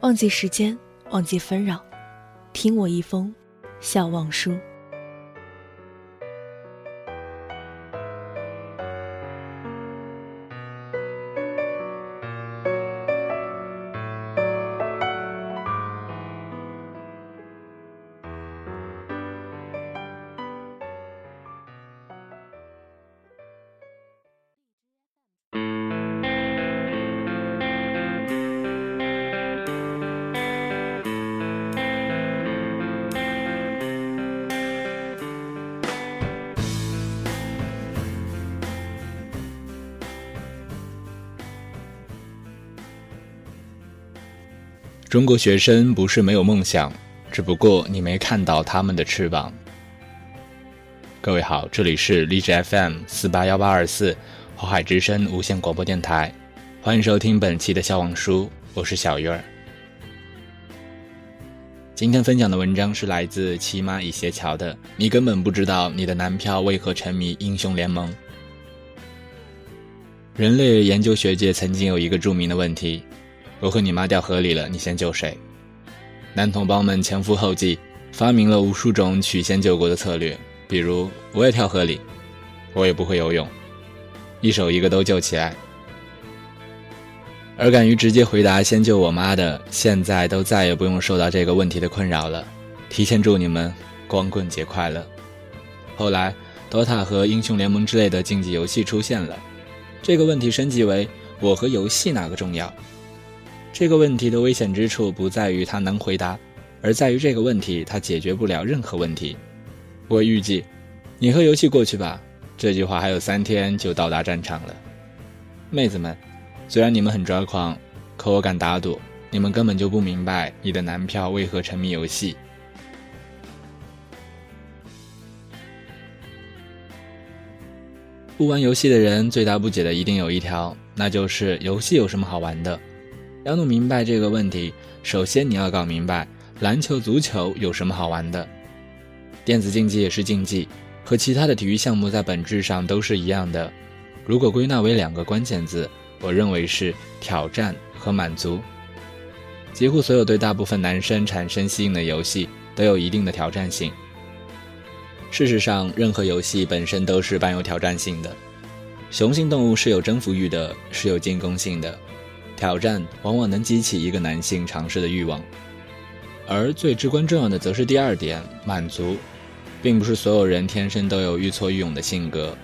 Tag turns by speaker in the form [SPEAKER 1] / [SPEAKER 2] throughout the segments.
[SPEAKER 1] 忘记时间，忘记纷扰，听我一封笑忘书。
[SPEAKER 2] 中国学生不是没有梦想，只不过你没看到他们的翅膀。各位好，这里是荔枝 FM 四八幺八二四，华海之声无线广播电台，欢迎收听本期的笑忘书，我是小鱼儿。今天分享的文章是来自骑马倚斜桥的，你根本不知道你的男票为何沉迷英雄联盟。人类研究学界曾经有一个著名的问题。我和你妈掉河里了，你先救谁？男同胞们前赴后继，发明了无数种曲线救国的策略，比如我也跳河里，我也不会游泳，一手一个都救起来。而敢于直接回答“先救我妈”的，现在都再也不用受到这个问题的困扰了。提前祝你们光棍节快乐。后来，DOTA 和英雄联盟之类的竞技游戏出现了，这个问题升级为我和游戏哪个重要？这个问题的危险之处不在于他能回答，而在于这个问题他解决不了任何问题。我预计，你和游戏过去吧。这句话还有三天就到达战场了。妹子们，虽然你们很抓狂，可我敢打赌，你们根本就不明白你的男票为何沉迷游戏。不玩游戏的人最大不解的一定有一条，那就是游戏有什么好玩的？要弄明白这个问题，首先你要搞明白篮球、足球有什么好玩的。电子竞技也是竞技，和其他的体育项目在本质上都是一样的。如果归纳为两个关键字，我认为是挑战和满足。几乎所有对大部分男生产生吸引的游戏都有一定的挑战性。事实上，任何游戏本身都是伴有挑战性的。雄性动物是有征服欲的，是有进攻性的。挑战往往能激起一个男性尝试的欲望，而最至关重要的则是第二点——满足。并不是所有人天生都有愈挫愈勇的性格，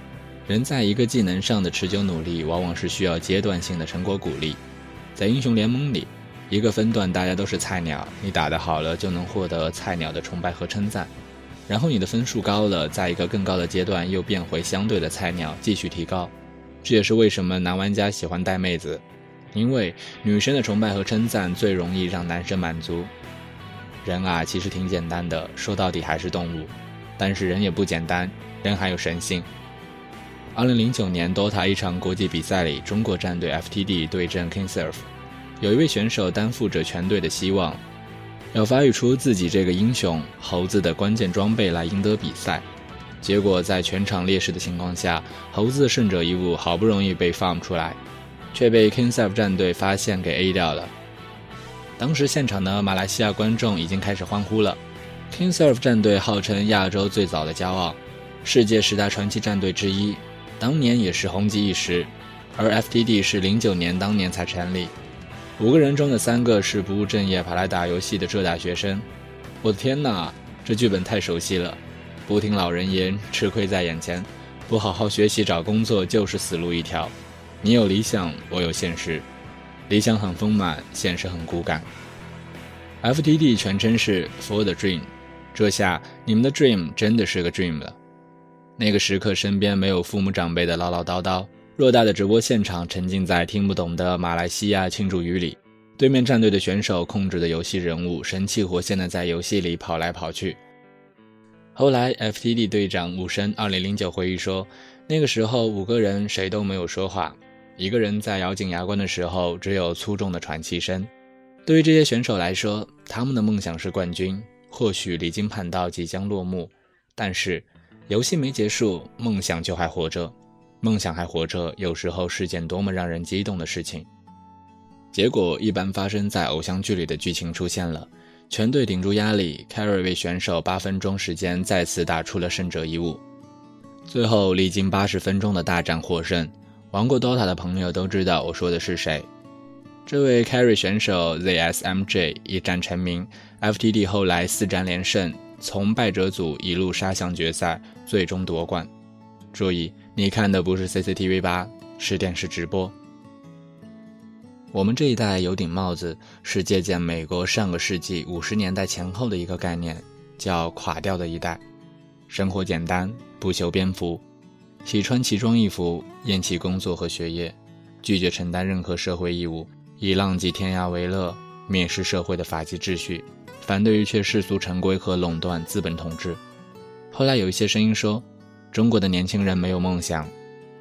[SPEAKER 2] 人在一个技能上的持久努力，往往是需要阶段性的成果鼓励。在英雄联盟里，一个分段大家都是菜鸟，你打得好了就能获得菜鸟的崇拜和称赞，然后你的分数高了，在一个更高的阶段又变回相对的菜鸟，继续提高。这也是为什么男玩家喜欢带妹子。因为女生的崇拜和称赞最容易让男生满足。人啊，其实挺简单的，说到底还是动物。但是人也不简单，人还有神性。二零零九年 DOTA 一场国际比赛里，中国战队 FTD 对阵 KingServe，有一位选手担负着全队的希望，要发育出自己这个英雄猴子的关键装备来赢得比赛。结果在全场劣势的情况下，猴子的胜者一物好不容易被放出来。却被 KingServe 战队发现给 A 掉了。当时现场的马来西亚观众已经开始欢呼了。KingServe 战队号称亚洲最早的骄傲，世界十大传奇战队之一，当年也是红极一时。而 FTD 是零九年当年才成立，五个人中的三个是不务正业跑来打游戏的浙大学生。我的天哪，这剧本太熟悉了！不听老人言，吃亏在眼前，不好好学习找工作就是死路一条。你有理想，我有现实。理想很丰满，现实很骨感。FTD 全称是 For the Dream，这下你们的 Dream 真的是个 Dream 了。那个时刻，身边没有父母长辈的唠唠叨叨，偌大的直播现场沉浸在听不懂的马来西亚庆祝语里，对面战队的选手控制的游戏人物神气活现的在游戏里跑来跑去。后来，FTD 队长武申2009回忆说，那个时候五个人谁都没有说话，一个人在咬紧牙关的时候只有粗重的喘气声。对于这些选手来说，他们的梦想是冠军，或许离经叛道即将落幕，但是游戏没结束，梦想就还活着。梦想还活着，有时候是件多么让人激动的事情。结果一般发生在偶像剧里的剧情出现了，全队顶住压力，Carry 为选手八分钟时间再次打出了胜者一物。最后历经八十分钟的大战获胜。玩过 DOTA 的朋友都知道我说的是谁。这位 Carry 选手 ZSMJ 一战成名，FTD 后来四战连胜，从败者组一路杀向决赛，最终夺冠。注意。你看的不是 CCTV 八，是电视直播。我们这一代有顶帽子，是借鉴美国上个世纪五十年代前后的一个概念，叫“垮掉的一代”。生活简单，不修边幅，喜穿奇装异服，厌弃工作和学业，拒绝承担任何社会义务，以浪迹天涯为乐，蔑视社会的法纪秩序，反对一切世俗成规和垄断资本统治。后来有一些声音说。中国的年轻人没有梦想，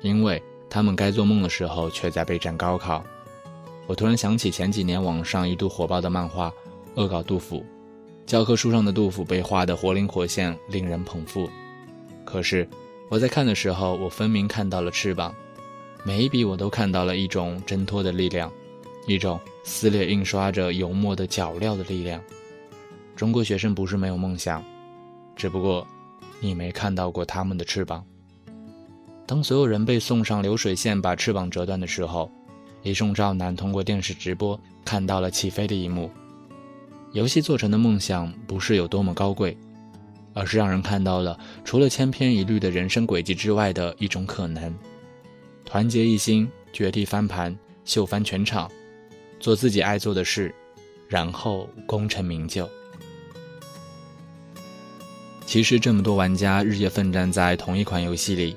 [SPEAKER 2] 因为他们该做梦的时候却在备战高考。我突然想起前几年网上一度火爆的漫画《恶搞杜甫》，教科书上的杜甫被画得活灵活现，令人捧腹。可是我在看的时候，我分明看到了翅膀，每一笔我都看到了一种挣脱的力量，一种撕裂印刷着油墨的脚镣的力量。中国学生不是没有梦想，只不过。你没看到过他们的翅膀。当所有人被送上流水线把翅膀折断的时候，一众少男通过电视直播看到了起飞的一幕。游戏做成的梦想不是有多么高贵，而是让人看到了除了千篇一律的人生轨迹之外的一种可能。团结一心，绝地翻盘，秀翻全场，做自己爱做的事，然后功成名就。其实这么多玩家日夜奋战在同一款游戏里，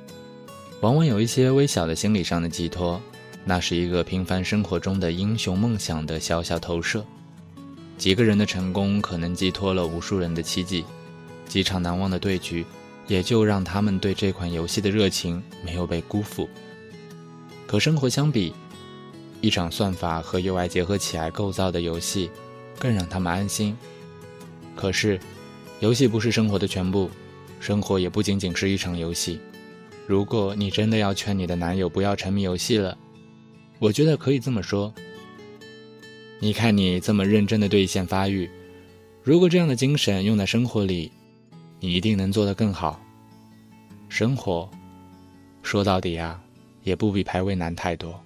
[SPEAKER 2] 往往有一些微小的心理上的寄托，那是一个平凡生活中的英雄梦想的小小投射。几个人的成功可能寄托了无数人的奇迹，几场难忘的对局，也就让他们对这款游戏的热情没有被辜负。可生活相比，一场算法和 UI 结合起来构造的游戏，更让他们安心。可是。游戏不是生活的全部，生活也不仅仅是一场游戏。如果你真的要劝你的男友不要沉迷游戏了，我觉得可以这么说：你看你这么认真的对线发育，如果这样的精神用在生活里，你一定能做得更好。生活，说到底啊，也不比排位难太多。